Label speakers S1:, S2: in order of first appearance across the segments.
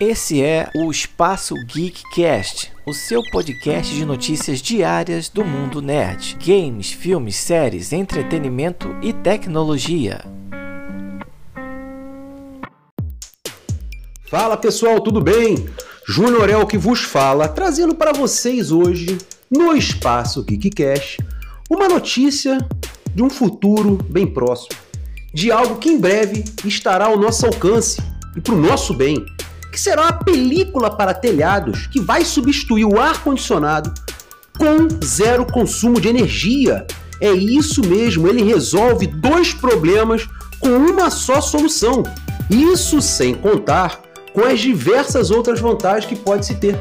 S1: Esse é o Espaço Geekcast, o seu podcast de notícias diárias do mundo nerd, games, filmes, séries, entretenimento e tecnologia.
S2: Fala pessoal, tudo bem? Júnior é o que vos fala, trazendo para vocês hoje, no Espaço Geekcast, uma notícia de um futuro bem próximo, de algo que em breve estará ao nosso alcance e para o nosso bem que será uma película para telhados que vai substituir o ar-condicionado com zero consumo de energia. É isso mesmo, ele resolve dois problemas com uma só solução. Isso sem contar com as diversas outras vantagens que pode se ter.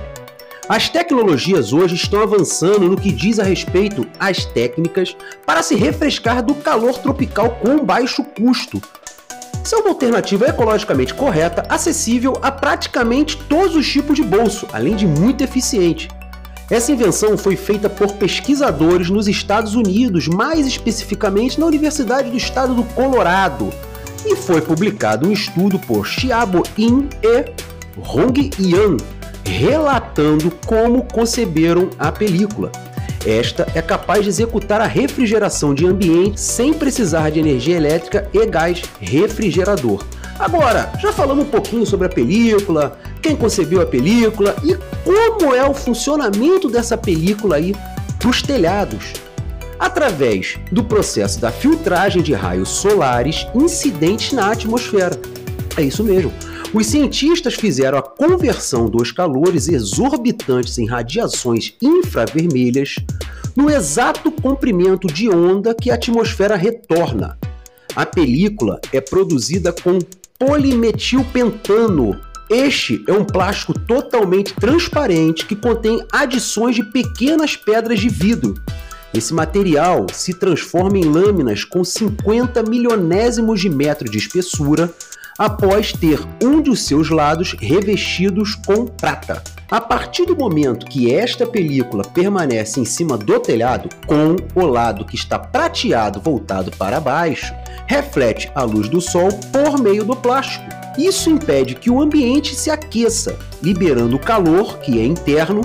S2: As tecnologias hoje estão avançando no que diz a respeito às técnicas para se refrescar do calor tropical com baixo custo, isso é uma alternativa ecologicamente correta, acessível a praticamente todos os tipos de bolso, além de muito eficiente. Essa invenção foi feita por pesquisadores nos Estados Unidos, mais especificamente na Universidade do Estado do Colorado, e foi publicado um estudo por Xiaobo In e Hong Yan, relatando como conceberam a película. Esta é capaz de executar a refrigeração de ambiente sem precisar de energia elétrica e gás refrigerador. Agora, já falamos um pouquinho sobre a película, quem concebeu a película e como é o funcionamento dessa película aí para os telhados. Através do processo da filtragem de raios solares incidentes na atmosfera. É isso mesmo. Os cientistas fizeram a conversão dos calores exorbitantes em radiações infravermelhas no exato comprimento de onda que a atmosfera retorna. A película é produzida com polimetilpentano. Este é um plástico totalmente transparente que contém adições de pequenas pedras de vidro. Esse material se transforma em lâminas com 50 milionésimos de metro de espessura, após ter um dos seus lados revestidos com prata. A partir do momento que esta película permanece em cima do telhado, com o lado que está prateado voltado para baixo, reflete a luz do sol por meio do plástico. Isso impede que o ambiente se aqueça, liberando o calor, que é interno,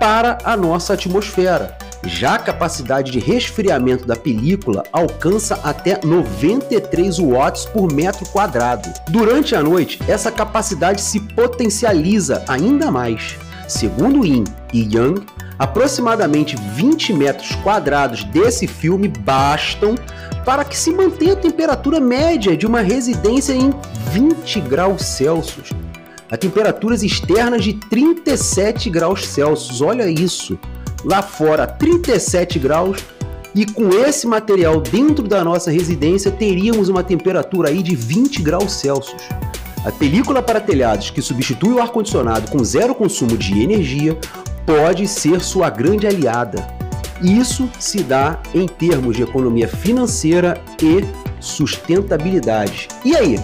S2: para a nossa atmosfera. Já a capacidade de resfriamento da película alcança até 93 watts por metro quadrado. Durante a noite, essa capacidade se potencializa ainda mais. Segundo Yin e Yang, aproximadamente 20 metros quadrados desse filme bastam para que se mantenha a temperatura média de uma residência em 20 graus Celsius. A temperaturas externas de 37 graus Celsius, olha isso! Lá fora 37 graus e com esse material dentro da nossa residência teríamos uma temperatura aí de 20 graus Celsius. A película para telhados que substitui o ar-condicionado com zero consumo de energia pode ser sua grande aliada. Isso se dá em termos de economia financeira e sustentabilidade. E aí,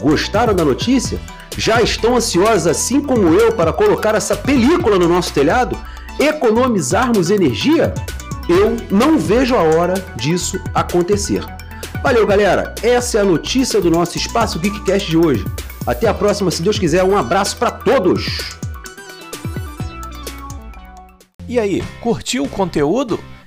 S2: gostaram da notícia? Já estão ansiosos assim como eu para colocar essa película no nosso telhado? Economizarmos energia, eu não vejo a hora disso acontecer. Valeu, galera. Essa é a notícia do nosso Espaço Geekcast de hoje. Até a próxima, se Deus quiser. Um abraço para todos.
S1: E aí, curtiu o conteúdo?